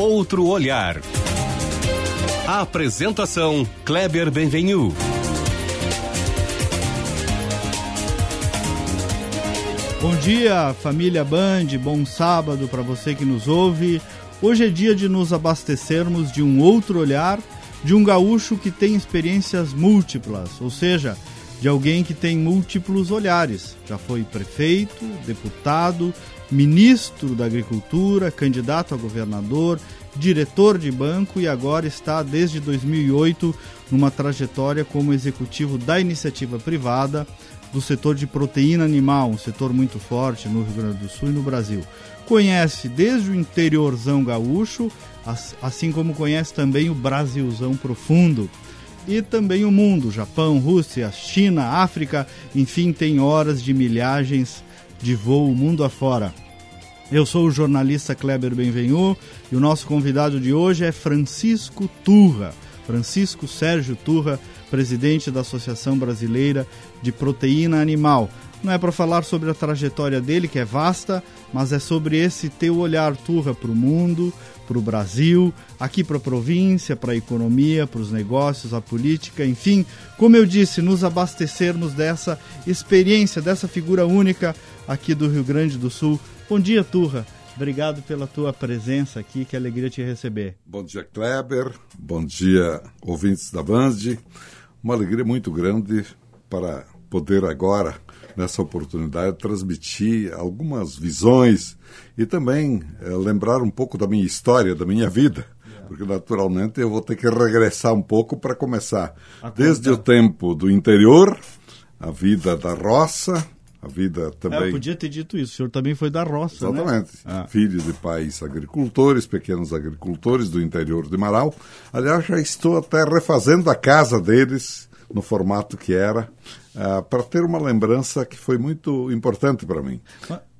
Outro olhar. A apresentação Kleber Benvenu. Bom dia, família Band, bom sábado para você que nos ouve. Hoje é dia de nos abastecermos de um outro olhar, de um gaúcho que tem experiências múltiplas, ou seja, de alguém que tem múltiplos olhares. Já foi prefeito, deputado, ministro da Agricultura, candidato a governador, diretor de banco e agora está desde 2008 numa trajetória como executivo da iniciativa privada do setor de proteína animal, um setor muito forte no Rio Grande do Sul e no Brasil. Conhece desde o interiorzão gaúcho, assim como conhece também o Brasilzão profundo. E também o mundo, Japão, Rússia, China, África, enfim, tem horas de milhagens de voo mundo afora. Eu sou o jornalista Kleber Benvenu e o nosso convidado de hoje é Francisco Turra. Francisco Sérgio Turra, presidente da Associação Brasileira de Proteína Animal. Não é para falar sobre a trajetória dele, que é vasta, mas é sobre esse teu olhar, Turra, para o mundo, para o Brasil, aqui para a província, para a economia, para os negócios, a política, enfim, como eu disse, nos abastecermos dessa experiência, dessa figura única aqui do Rio Grande do Sul. Bom dia, Turra. Obrigado pela tua presença aqui, que alegria te receber. Bom dia, Kleber. Bom dia, ouvintes da Band. Uma alegria muito grande para poder agora, nessa oportunidade, transmitir algumas visões e também é, lembrar um pouco da minha história, da minha vida. Porque, naturalmente, eu vou ter que regressar um pouco para começar. Desde o tempo do interior, a vida da roça, a vida também. É, podia ter dito isso. O senhor também foi da roça, né? Exatamente. né? Ah. Filho de pais agricultores, pequenos agricultores do interior de Marau. Aliás, já estou até refazendo a casa deles no formato que era, uh, para ter uma lembrança que foi muito importante para mim.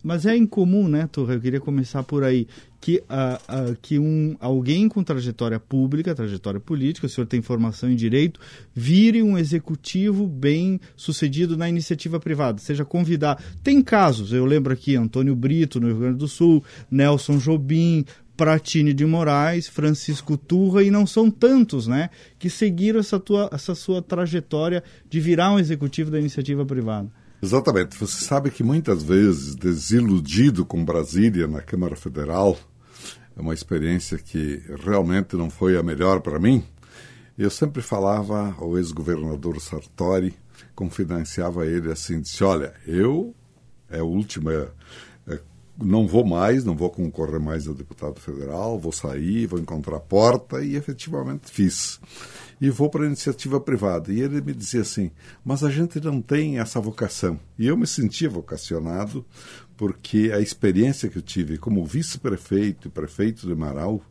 Mas, é incomum, né, Torre? Eu queria começar por aí. Que, uh, uh, que um, alguém com trajetória pública, trajetória política, o senhor tem formação em direito, vire um executivo bem sucedido na iniciativa privada, seja convidado. Tem casos, eu lembro aqui Antônio Brito, no Rio Grande do Sul, Nelson Jobim, Pratini de Moraes, Francisco Turra, e não são tantos, né, que seguiram essa, tua, essa sua trajetória de virar um executivo da iniciativa privada. Exatamente. Você sabe que muitas vezes, desiludido com Brasília na Câmara Federal, é uma experiência que realmente não foi a melhor para mim. Eu sempre falava ao ex-governador Sartori, confidenciava ele assim, disse, olha, eu é a última não vou mais, não vou concorrer mais a deputado federal, vou sair, vou encontrar a porta e efetivamente fiz. E vou para a iniciativa privada. E ele me dizia assim: mas a gente não tem essa vocação. E eu me sentia vocacionado porque a experiência que eu tive como vice-prefeito e prefeito de Marau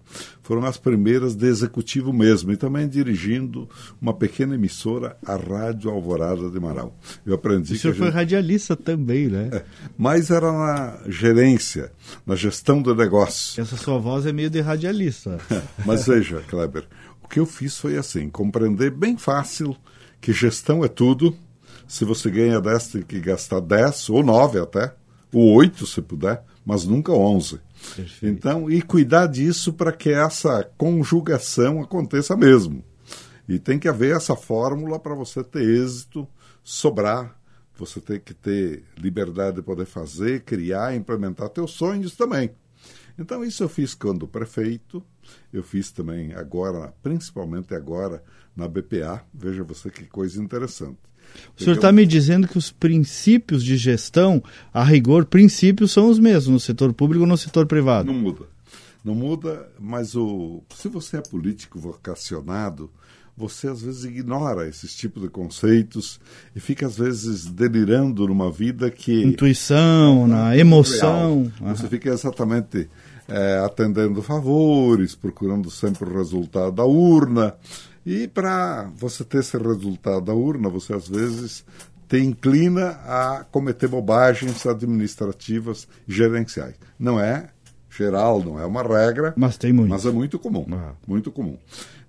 foram as primeiras de executivo mesmo, e também dirigindo uma pequena emissora, a Rádio Alvorada de Marau. Eu aprendi. O senhor gente... foi radialista também, né? É, mas era na gerência, na gestão do negócio. Essa sua voz é meio de radialista. mas veja, Kleber, o que eu fiz foi assim: compreender bem fácil que gestão é tudo. Se você ganha 10, tem que gastar 10 ou 9 até o oito se puder, mas nunca onze. Perfeito. Então, e cuidar disso para que essa conjugação aconteça mesmo. E tem que haver essa fórmula para você ter êxito, sobrar, você tem que ter liberdade de poder fazer, criar, implementar teus sonhos também. Então, isso eu fiz quando prefeito, eu fiz também agora, principalmente agora, na BPA. Veja você que coisa interessante. O senhor está me dizendo que os princípios de gestão, a rigor, princípios são os mesmos no setor público ou no setor privado? Não muda. Não muda, mas o, se você é político vocacionado, você às vezes ignora esses tipos de conceitos e fica às vezes delirando numa vida que. Intuição, na emoção. Você fica exatamente é, atendendo favores, procurando sempre o resultado da urna. E para você ter esse resultado da urna, você às vezes te inclina a cometer bobagens administrativas gerenciais. Não é geral, não é uma regra, mas tem muito. Mas é muito comum, ah. muito comum.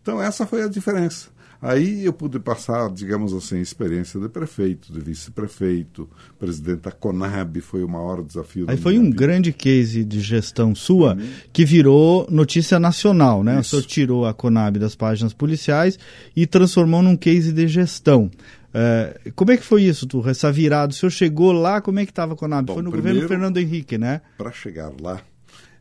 Então essa foi a diferença. Aí eu pude passar, digamos assim, experiência de prefeito, de vice-prefeito, presidente da Conab, foi o maior desafio. Aí foi um grande case de gestão sua uhum. que virou notícia nacional, né? Isso. O senhor tirou a Conab das páginas policiais e transformou num case de gestão. É, como é que foi isso, tu? Essa virada? O senhor chegou lá, como é que estava a Conab? Bom, foi no primeiro, governo Fernando Henrique, né? Para chegar lá,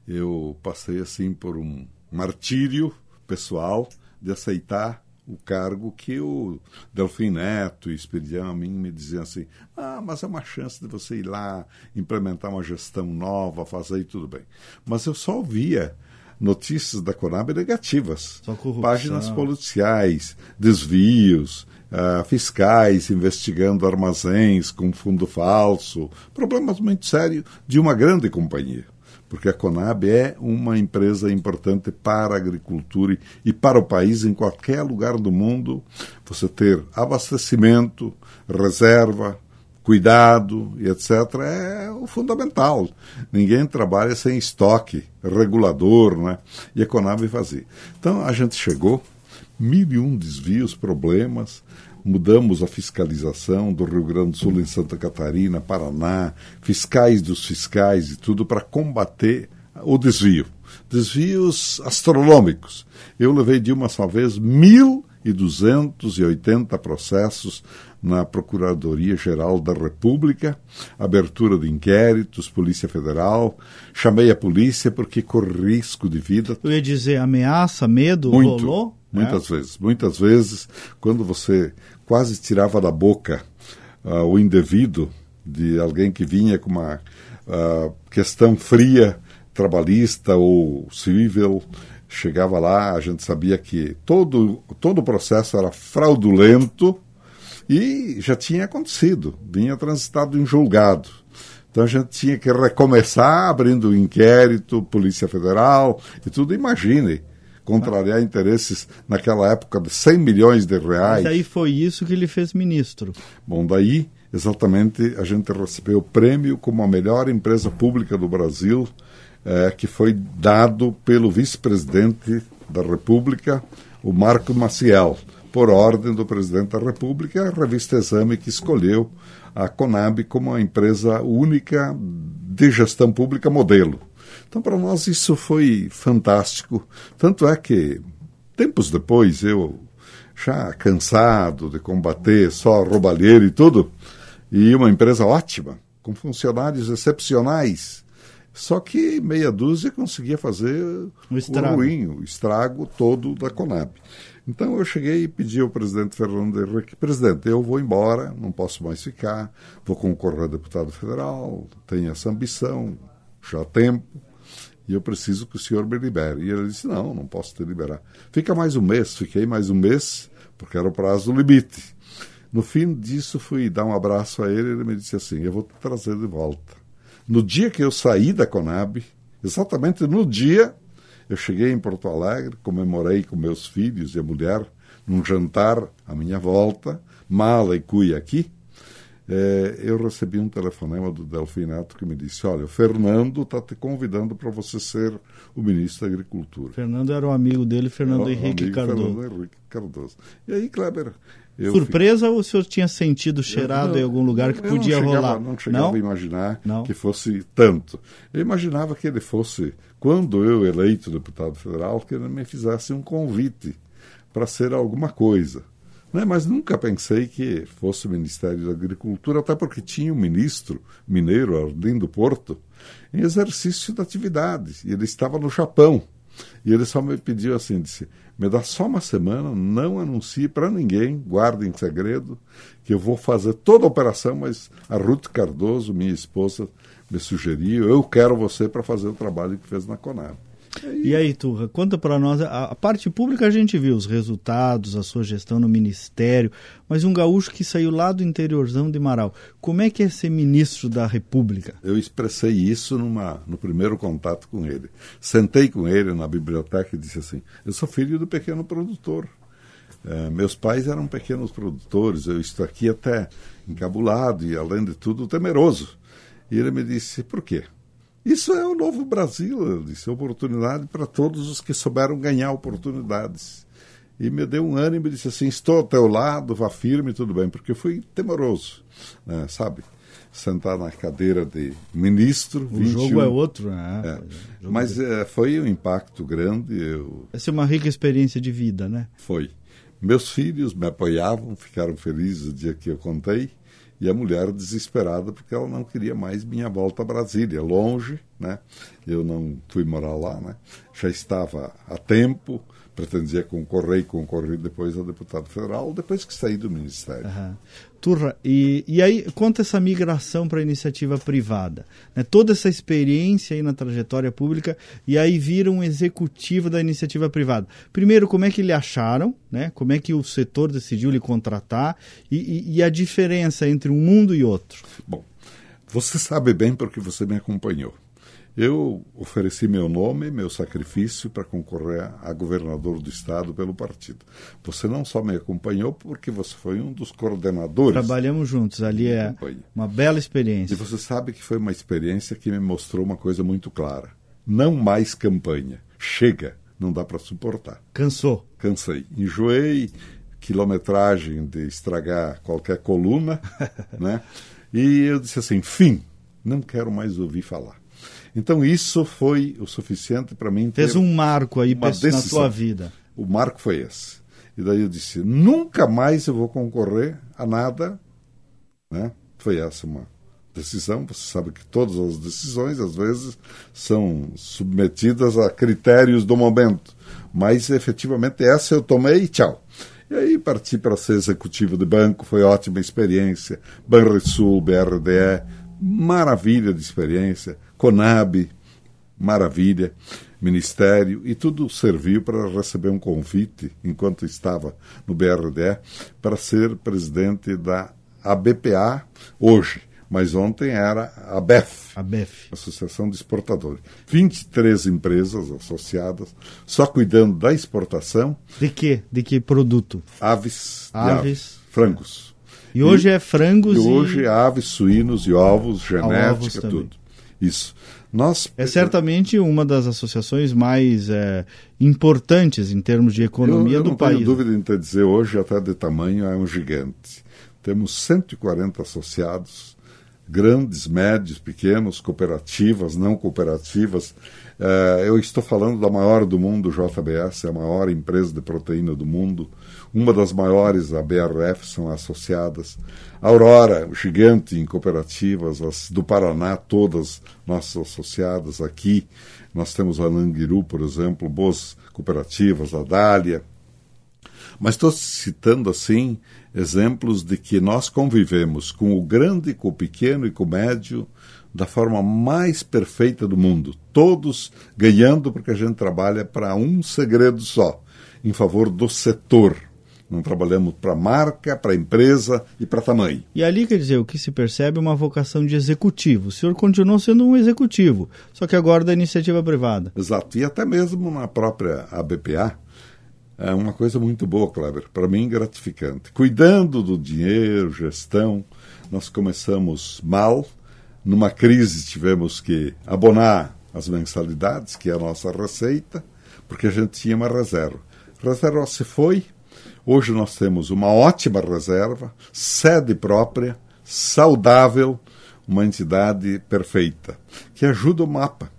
eu passei assim por um martírio pessoal de aceitar o cargo que o Delfim Neto e Esperidião a mim me diziam assim: ah, mas é uma chance de você ir lá, implementar uma gestão nova, fazer e tudo bem. Mas eu só via notícias da Conab negativas. Páginas policiais, desvios, uh, fiscais investigando armazéns com fundo falso, problemas muito sérios de uma grande companhia porque a Conab é uma empresa importante para a agricultura e para o país em qualquer lugar do mundo. Você ter abastecimento, reserva, cuidado e etc. é o fundamental. Ninguém trabalha sem estoque regulador, né? E a Conab fazia. Então a gente chegou, mil e um desvios, problemas, mudamos a fiscalização do Rio Grande do Sul em Santa Catarina, Paraná, fiscais dos fiscais e tudo para combater o desvio. Desvios astronômicos. Eu levei de uma só vez 1.280 processos na Procuradoria-Geral da República, abertura de inquéritos, Polícia Federal. Chamei a polícia porque corri risco de vida. Eu ia dizer ameaça, medo, Muito. rolou? Muitas é. vezes. Muitas vezes, quando você quase tirava da boca uh, o indevido de alguém que vinha com uma uh, questão fria, trabalhista ou civil, chegava lá, a gente sabia que todo, todo o processo era fraudulento e já tinha acontecido, vinha transitado em julgado. Então a gente tinha que recomeçar abrindo o inquérito, Polícia Federal e tudo. Imagine, contrariar interesses naquela época de 100 milhões de reais. Mas aí foi isso que ele fez ministro. Bom, daí exatamente a gente recebeu o prêmio como a melhor empresa pública do Brasil, é, que foi dado pelo vice-presidente da República, o Marco Maciel, por ordem do presidente da República, a revista Exame que escolheu a Conab como a empresa única de gestão pública modelo. Então, para nós, isso foi fantástico. Tanto é que, tempos depois, eu, já cansado de combater só roubalheiro e tudo, e uma empresa ótima, com funcionários excepcionais, só que meia dúzia conseguia fazer o, estrago. o ruim, o estrago todo da Conab. Então eu cheguei e pedi ao presidente Fernando Henrique, presidente, eu vou embora, não posso mais ficar, vou concorrer a deputado federal, tenho essa ambição, já há tempo, e eu preciso que o senhor me libere. E ele disse: Não, não posso te liberar. Fica mais um mês. Fiquei mais um mês, porque era o prazo limite. No fim disso, fui dar um abraço a ele e ele me disse assim: Eu vou te trazer de volta. No dia que eu saí da Conab, exatamente no dia, eu cheguei em Porto Alegre, comemorei com meus filhos e a mulher num jantar à minha volta, mala e cuia aqui é, eu recebi um telefonema do Delfinato que me disse: Olha, o Fernando está te convidando para você ser o ministro da Agricultura. Fernando era um amigo dele, Fernando era Henrique amigo Cardoso. Fernando Henrique Cardoso. E aí, Kleber. Surpresa ou o senhor tinha sentido cheirado não, em algum lugar que podia não chegava, rolar? Não chegava não? a imaginar não. que fosse tanto. Eu imaginava que ele fosse, quando eu eleito deputado federal, que ele me fizesse um convite para ser alguma coisa. Né? Mas nunca pensei que fosse o Ministério da Agricultura, até porque tinha um ministro mineiro, Arlindo Porto, em exercício da atividade. E ele estava no Japão. E ele só me pediu assim, disse, me dá só uma semana, não anuncie para ninguém, guarde em segredo, que eu vou fazer toda a operação, mas a Ruth Cardoso, minha esposa, me sugeriu, eu quero você para fazer o trabalho que fez na Conab. E aí, Turra, conta para nós, a, a, parte pública a gente viu os resultados, a sua gestão no ministério, mas um gaúcho que saiu lá do interiorzão de Marau, como é que é ser ministro da República? Eu expressei isso numa, no primeiro contato com ele. Sentei com ele na biblioteca e disse assim, eu sou filho do pequeno produtor. É, meus pais eram pequenos produtores, eu estou aqui até encabulado e, além de tudo, temeroso. E ele me disse, por quê? Isso é o novo Brasil, disse, oportunidade para todos os que souberam ganhar oportunidades. e me deu um ânimo e disse assim: estou ao teu lado, vá firme, tudo bem, porque eu fui temoroso, né, sabe? Sentar na cadeira de ministro. O 21, jogo é outro, né? É. Mas é, foi um impacto grande. Eu... Essa é uma rica experiência de vida, né? Foi. Meus filhos me apoiavam, ficaram felizes o dia que eu contei, e a mulher desesperada porque ela não queria mais minha volta a Brasília, longe, né? Eu não fui morar lá, né? Já estava a tempo, pretendia concorrer e concorrer depois a deputado federal, depois que saí do Ministério. Uhum. Turra, e, e aí conta essa migração para a iniciativa privada, né? toda essa experiência aí na trajetória pública, e aí vira um executivo da iniciativa privada. Primeiro, como é que lhe acharam, né? como é que o setor decidiu lhe contratar, e, e, e a diferença entre um mundo e outro? Bom, você sabe bem porque você me acompanhou. Eu ofereci meu nome, meu sacrifício para concorrer a governador do estado pelo partido. Você não só me acompanhou porque você foi um dos coordenadores. Trabalhamos juntos, ali é uma bela experiência. E você sabe que foi uma experiência que me mostrou uma coisa muito clara. Não mais campanha. Chega, não dá para suportar. Cansou? Cansei. Enjoei, quilometragem de estragar qualquer coluna, né? E eu disse assim, fim, não quero mais ouvir falar. Então isso foi o suficiente para mim ter Fez um marco aí na sua vida. O marco foi esse. E daí eu disse, nunca mais eu vou concorrer a nada. Né? Foi essa uma decisão. Você sabe que todas as decisões, às vezes, são submetidas a critérios do momento. Mas, efetivamente, essa eu tomei e tchau. E aí parti para ser executivo de banco, foi ótima experiência. Banrisul, BRDE, maravilha de experiência. Conab, maravilha, ministério, e tudo serviu para receber um convite, enquanto estava no BRDE, para ser presidente da ABPA hoje. Mas ontem era a BEF, a BEF. Associação de Exportadores. 23 empresas associadas, só cuidando da exportação. De que? De que produto? Aves. Aves. aves frangos. E hoje e, é frangos e... hoje é aves, suínos e ovos, genética, ovos tudo. Isso. Nós... É certamente uma das associações mais é, importantes em termos de economia eu, eu do país. Não tenho dúvida em dizer, hoje até de tamanho é um gigante. Temos 140 associados, grandes, médios, pequenos, cooperativas, não cooperativas. É, eu estou falando da maior do mundo, JBS, é a maior empresa de proteína do mundo. Uma das maiores, a BRF, são associadas. A Aurora, o gigante em cooperativas, as do Paraná, todas nossas associadas aqui. Nós temos a Languiru, por exemplo, boas cooperativas, a Dália. Mas estou citando assim exemplos de que nós convivemos com o grande, com o pequeno e com o médio da forma mais perfeita do mundo. Todos ganhando porque a gente trabalha para um segredo só, em favor do setor não trabalhamos para marca, para empresa e para tamanho. E ali, quer dizer, o que se percebe é uma vocação de executivo. O senhor continuou sendo um executivo, só que agora da iniciativa privada. Exato. E até mesmo na própria ABPA, é uma coisa muito boa, Kleber, para mim gratificante. Cuidando do dinheiro, gestão, nós começamos mal. Numa crise tivemos que abonar as mensalidades, que é a nossa receita, porque a gente tinha uma reserva. Reserva se foi, Hoje nós temos uma ótima reserva, sede própria, saudável, uma entidade perfeita, que ajuda o mapa.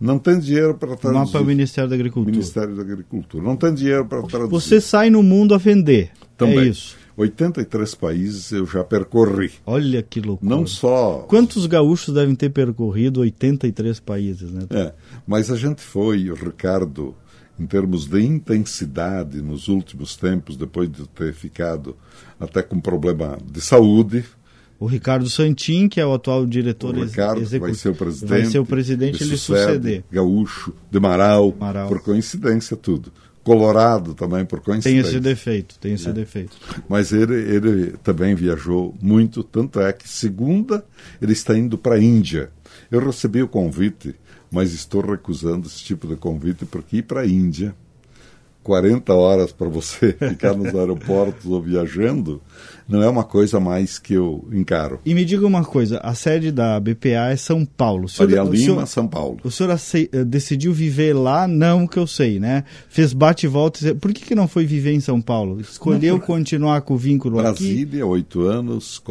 Não tem dinheiro para traduzir. Mapa é Ministério da Agricultura. Ministério da Agricultura. Não tem dinheiro para traduzir. Você sai no mundo a vender. Também. É isso. 83 países eu já percorri. Olha que loucura. Não só. Quantos gaúchos devem ter percorrido 83 países, né? É, mas a gente foi, Ricardo em termos de intensidade nos últimos tempos, depois de ter ficado até com problema de saúde. O Ricardo Santin, que é o atual diretor o Ricardo executivo, vai ser o presidente. Vai ser o presidente, ele suceder. Gaúcho, de Marau, por coincidência tudo. Colorado também, por coincidência. Tem esse defeito, tem esse é. defeito. Mas ele, ele também viajou muito, tanto é que segunda ele está indo para a Índia. Eu recebi o convite mas estou recusando esse tipo de convite porque ir para a Índia 40 horas para você ficar nos aeroportos ou viajando, não é uma coisa mais que eu encaro. E me diga uma coisa, a sede da BPA é São Paulo. Faria Lima, senhor, São Paulo. O senhor acei, eh, decidiu viver lá? Não, que eu sei, né? Fez bate e volta. Por que, que não foi viver em São Paulo? Escolheu não, continuar com o vínculo Brasília, aqui? Brasília, oito anos,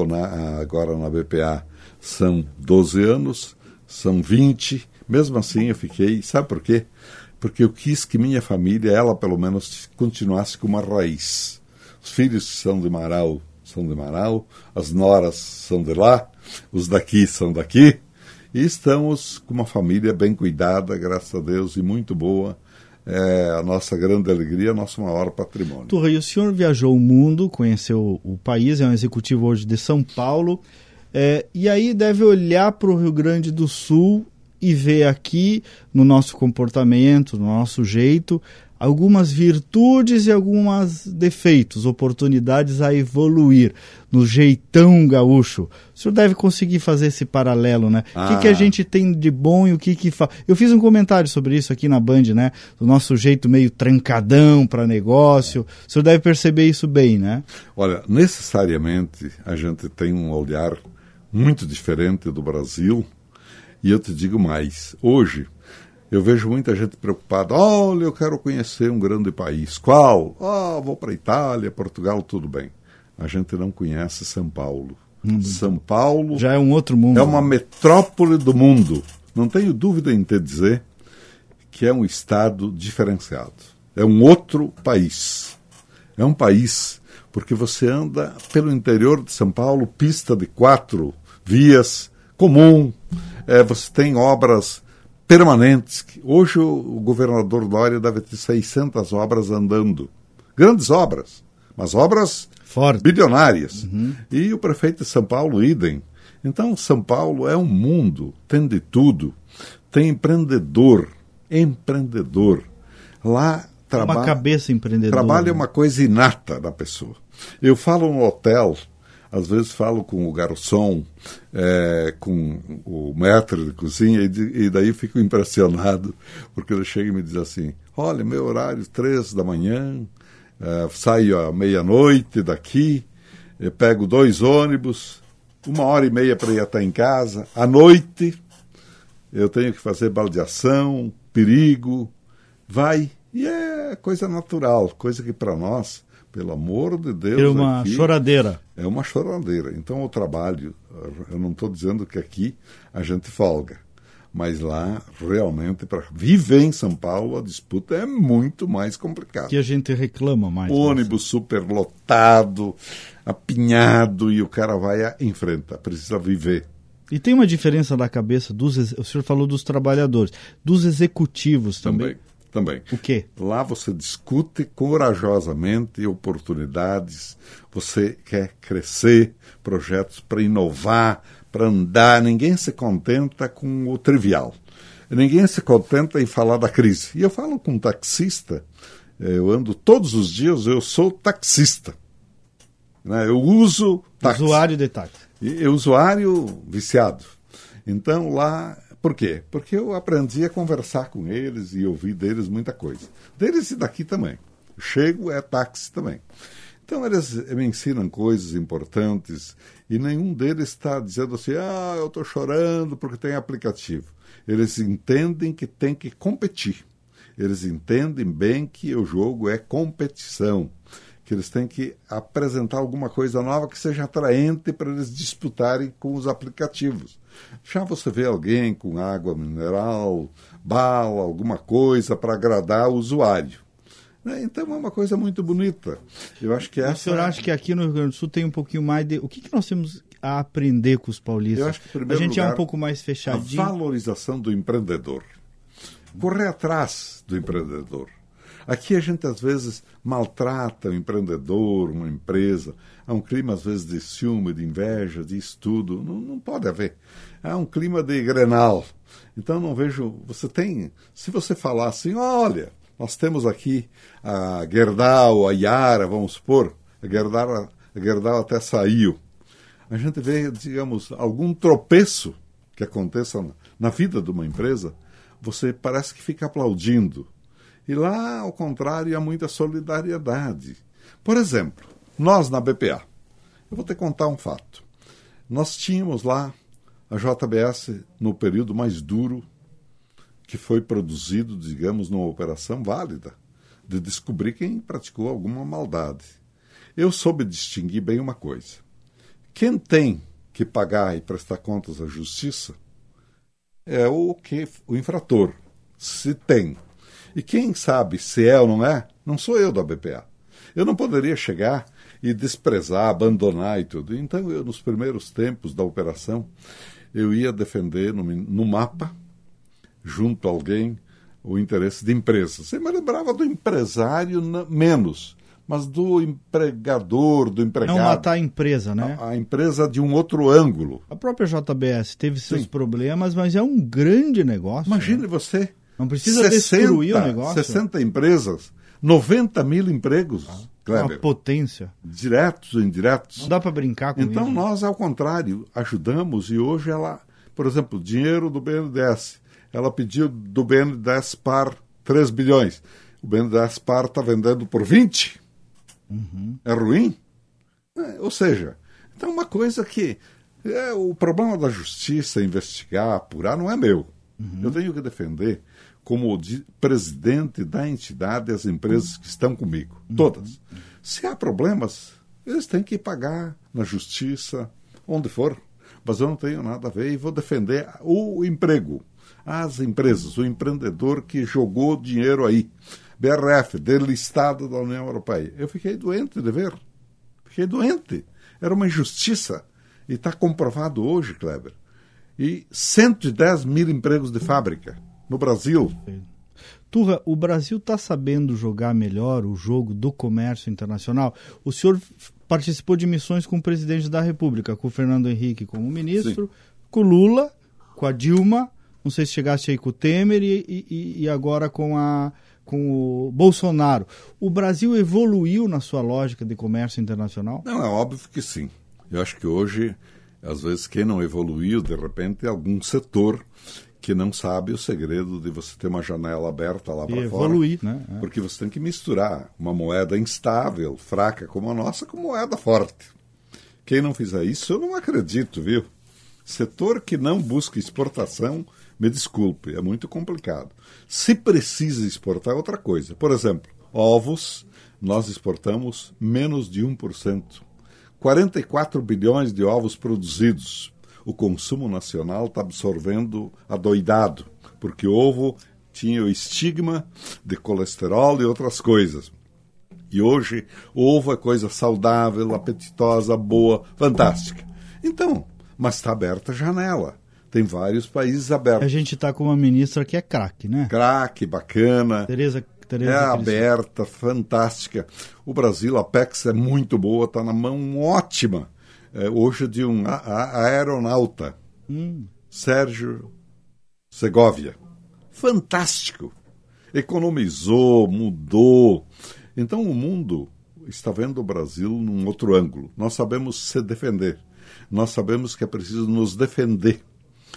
agora na BPA são 12 anos, são 20. Mesmo assim eu fiquei, sabe por quê? Porque eu quis que minha família, ela pelo menos, continuasse com uma raiz. Os filhos são de Marau são de Marau, as noras são de lá, os daqui são daqui, e estamos com uma família bem cuidada, graças a Deus, e muito boa. É a nossa grande alegria, nosso maior patrimônio. Turra, e o senhor viajou o mundo, conheceu o país, é um executivo hoje de São Paulo, é, e aí deve olhar para o Rio Grande do Sul e ver aqui no nosso comportamento, no nosso jeito, algumas virtudes e alguns defeitos, oportunidades a evoluir no jeitão gaúcho. O senhor deve conseguir fazer esse paralelo, né? Ah. O que, que, a ah. gente tem de bom e o que que faz. Eu fiz um comentário sobre isso aqui na Band, né? Do nosso jeito meio trancadão para negócio. O senhor deve perceber isso bem, né? Olha, necessariamente a gente tem um olhar muito diferente do Brasil. E eu te digo mais, hoje eu vejo muita gente preocupada. Olha, eu quero conhecer um grande país. Qual? Ah, oh, vou para Itália, Portugal, tudo bem. A gente não conhece São Paulo. Hum. São Paulo já é um outro mundo. É uma metrópole do mundo. Não tenho dúvida em te dizer que é um estado diferenciado. É um outro país. É um país porque você anda pelo interior de São Paulo, pista de quatro vias, comum. É, você tem obras permanentes. Hoje o, governador Dória deve ter 600 obras andando. Grandes obras, mas obras Forte. bilionárias. Uhum. E o prefeito de São Paulo, idem. Então, São Paulo é um mundo, tem de tudo. Tem empreendedor, empreendedor. Lá trabalha. Uma cabeça empreendedora. Trabalho é uma coisa inata da pessoa. Eu falo no hotel, às vezes falo com o garçom, é, com o mestre de cozinha, e, e, daí fico impressionado, porque ele chega e me diz assim: Olha, meu horário, três da manhã, é, saio à meia-noite daqui, pego dois ônibus, uma hora e meia para ir até em casa, à noite eu tenho que fazer baldeação, perigo, vai, e é coisa natural, coisa que para nós pelo amor de Deus. É uma aqui, choradeira. É uma choradeira. Então, o trabalho, eu não estou dizendo que aqui a gente folga, mas lá, realmente, para viver em São Paulo, a disputa é muito mais complicada. Que a gente reclama mais. Ônibus superlotado, apinhado, e o cara vai em frente, precisa viver. E tem uma diferença da cabeça dos. O senhor falou dos trabalhadores, dos executivos também. também também. O quê? Lá você discute corajosamente oportunidades, você quer crescer, projetos para inovar, para andar. Ninguém se contenta com o trivial. Ninguém se contenta em falar da crise. E eu falo com um taxista, eh, eu ando todos os dias, eu sou taxista. Né? Eu uso táxi. Usuário de táxi. E, usuário viciado. Então lá por quê? Porque eu aprendi a conversar com eles e ouvir deles muita coisa. Deles e daqui também. Chego é táxi também. Então eles me ensinam coisas importantes e nenhum deles está dizendo assim, ah, eu estou chorando porque tem aplicativo. Eles entendem que tem que competir. Eles entendem bem que o jogo é competição que eles têm que apresentar alguma coisa nova que seja atraente para eles disputarem com os aplicativos. Já você vê alguém com água mineral, bala, alguma coisa para agradar o usuário. Né? Então é uma coisa muito bonita. Eu acho que essa... O senhor acha que aqui no Rio Grande do Sul tem um pouquinho mais de. O que, que nós temos a aprender com os paulistas? Eu acho que, a gente lugar, é um pouco mais fechadinho. A valorização do empreendedor. Correr atrás do empreendedor. Aqui a gente às vezes maltrata o empreendedor, uma empresa. Há um clima às vezes de ciúme, de inveja, de estudo. Não, não pode haver. Há um clima de grenal. Então não vejo. Você tem. Se você falar assim, olha, nós temos aqui a Gerdau, a Yara, vamos supor, a Gerdau, a Gerdau até saiu. A gente vê, digamos, algum tropeço que aconteça na vida de uma empresa, você parece que fica aplaudindo E lá, ao contrário, há muita solidariedade. Por exemplo, nós na BPA, eu vou te contar um fato. Nós tínhamos lá a JBS no período mais duro que foi produzido, digamos, numa operação válida, de descobrir quem praticou alguma maldade. Eu soube distinguir bem uma coisa. Quem tem que pagar e prestar contas à justiça é o que o infrator, se tem. E quem sabe se é ou não é, não sou eu da BPA. Eu não poderia chegar e desprezar, abandonar e tudo. Então, eu, nos primeiros tempos da operação, eu ia defender no, no mapa, junto a alguém, o interesse de empresa. Você me lembrava do empresário menos, mas do empregador, do empregado. Não matar a empresa, né? A, a empresa de um outro ângulo. A própria JBS teve seus Sim. problemas, mas é um grande negócio. Imagine né? você. Não precisa 60, destruir o negócio. 60 empresas, 90 mil empregos. Ah. Kleber. Uma potência. Diretos ou indiretos. Não dá para brincar com então, isso. Então, nós, ao contrário, ajudamos e hoje ela, por exemplo, dinheiro do BNDES. Ela pediu do BNDES par 3 bilhões. O BNDES par está vendendo por 20. Uhum. É ruim? É, ou seja, então uma coisa que. É, o problema da justiça, investigar, apurar, não é meu. Uhum. Eu tenho que defender como presidente da entidade as empresas que estão comigo, todas. Se há problemas, eles têm que pagar na justiça, onde for. Mas eu não tenho nada a ver e vou defender o emprego, as empresas, o empreendedor que jogou dinheiro aí. BRF, delistado da União Europeia. Eu fiquei doente de ver. Fiquei doente. Era uma injustiça. E está comprovado hoje, Kleber. E 110 mil empregos de fábrica no Brasil. Turra, o Brasil está sabendo jogar melhor o jogo do comércio internacional? O senhor participou de missões com o presidente da República, com o Fernando Henrique como ministro, Sim. com o Lula, com a Dilma, não sei se chegaste aí com o Temer e, e, e agora com, a, com o Bolsonaro. O Brasil evoluiu na sua lógica de comércio internacional? Não, é óbvio que sim. Eu acho que hoje, às vezes, quem não evoluiu, de repente, é algum setor que não sabe o segredo de você ter uma janela aberta lá para fora. evoluir, né? É. Porque você tem que misturar uma moeda instável, fraca como a nossa, com moeda forte. Quem não fizer isso, eu não acredito, viu? Setor que não busca exportação, me desculpe, é muito complicado. Se precisa exportar, é outra coisa. Por exemplo, ovos, nós exportamos menos de 1%. 44 bilhões de ovos produzidos o consumo nacional está absorvendo adoidado, porque ovo tinha o estigma de colesterol e outras coisas. E hoje, ovo é coisa saudável, apetitosa, boa, fantástica. Então, mas está aberta a janela. Tem vários países abertos. A gente está com uma ministra que é craque, né? Craque, bacana. Tereza, Tereza é aberta, fantástica. O Brasil, a PEX é muito boa, está na mão ótima hoje de um aeronauta, hum. Sérgio Segovia. Fantástico! Economizou, mudou. Então o mundo está vendo o Brasil num outro ângulo. Nós sabemos se defender. Nós sabemos que é preciso nos defender.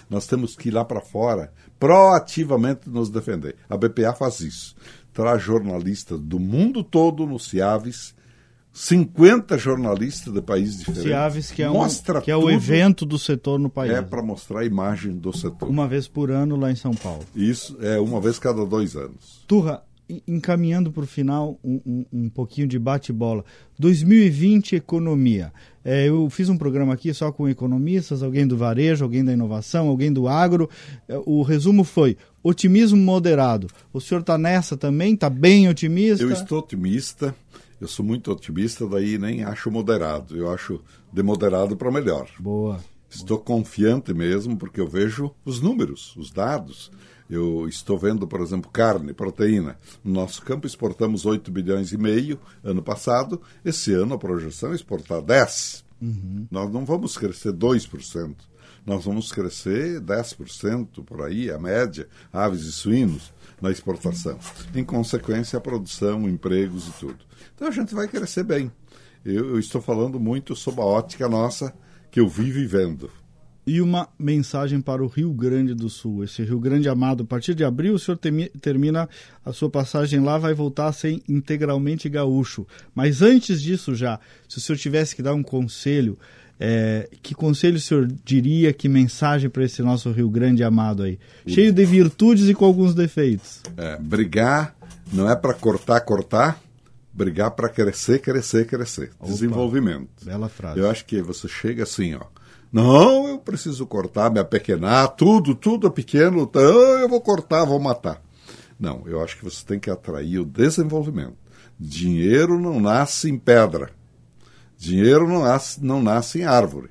Nós temos que ir lá para fora, proativamente nos defender. A BPA faz isso. Traz jornalistas do mundo todo no CIAVES 50 jornalistas de países diferentes. Ciaves, que é, um, que é o evento do setor no país. É para mostrar a imagem do setor. Uma vez por ano lá em São Paulo. Isso, é uma vez cada dois anos. Turra, encaminhando para o final um, um, um, pouquinho de bate-bola. 2020, economia. É, eu fiz um programa aqui só com economistas, alguém do varejo, alguém da inovação, alguém do agro. É, o resumo foi otimismo moderado. O senhor está nessa também? Está bem otimista? Eu estou otimista. Eu sou muito otimista, daí nem acho moderado. Eu acho de moderado para melhor. Boa. Estou confiante mesmo, porque eu vejo os números, os dados. Eu estou vendo, por exemplo, carne, proteína. No nosso campo exportamos 8 bilhões e meio ano passado. Esse ano a projeção é exportar 10. Uhum. Nós não vamos crescer 2%. Nós vamos crescer 10% por aí, a média, aves e suínos na exportação. Em consequência, a produção, empregos e tudo. Então a gente vai crescer bem. Eu, eu estou falando muito sobre a ótica nossa que eu vi vivendo. E uma mensagem para o Rio Grande do Sul, esse Rio Grande amado. A partir de abril, o senhor termina a sua passagem lá, vai voltar a ser integralmente gaúcho. Mas antes disso, já, se o senhor tivesse que dar um conselho, é, que conselho o senhor diria, que mensagem para esse nosso Rio Grande amado aí? Cheio de virtudes e com alguns defeitos. É, brigar não é para cortar, cortar, brigar para crescer, crescer, crescer. Opa, Desenvolvimento. Bela frase. Eu acho que você chega assim, ó não, eu preciso cortar, me apequenar, tudo, tudo é pequeno, então eu vou cortar, vou matar. Não, eu acho que você tem que atrair o desenvolvimento. Dinheiro não nasce em pedra. Dinheiro não nasce, não nasce em árvore.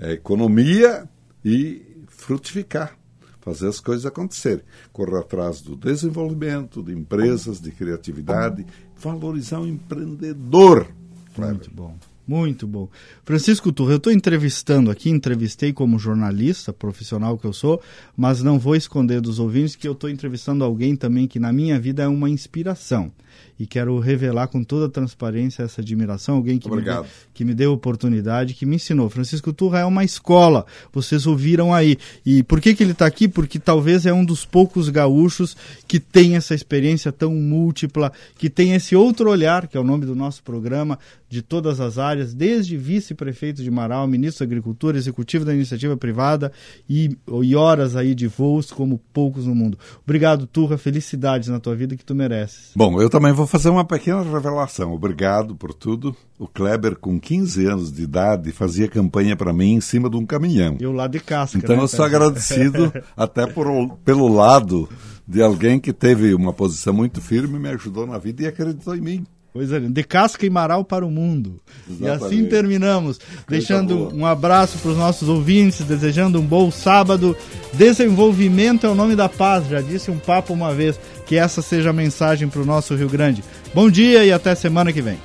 É economia e frutificar, fazer as coisas acontecerem. Correr atrás do desenvolvimento, de empresas, de criatividade, valorizar o empreendedor. Muito bom. Muito bom. Francisco Turra, eu estou entrevistando aqui, entrevistei como jornalista profissional que eu sou, mas não vou esconder dos ouvintes que eu estou entrevistando alguém também que na minha vida é uma inspiração e quero revelar com toda transparência essa admiração, alguém que, me deu, que me deu oportunidade, que me ensinou. Francisco Turra é uma escola, vocês ouviram aí. E por que, que ele está aqui? Porque talvez é um dos poucos gaúchos que tem essa experiência tão múltipla, que tem esse outro olhar, que é o nome do nosso programa, de todas as áreas, desde vice-prefeito de Marau, ministro da Agricultura, executivo da iniciativa privada e, e horas aí de voos como poucos no mundo. Obrigado, Turra, felicidades na tua vida que tu mereces. Bom, eu também vou vou fazer uma pequena revelação. Obrigado por tudo. O Kleber, com 15 anos de idade, fazia campanha para mim em cima de um caminhão. E o lado de casca. Então né, eu sou agradecido até por, pelo lado de alguém que teve uma posição muito firme, me ajudou na vida e acreditou em mim. Pois é, de casca e maral para o mundo. Exatamente. E assim terminamos, Coisa deixando boa. um abraço para os nossos ouvintes, desejando um bom sábado. Desenvolvimento é o nome da paz, já disse um papo uma vez. Que essa seja a mensagem para o nosso Rio Grande. Bom dia e até semana que vem.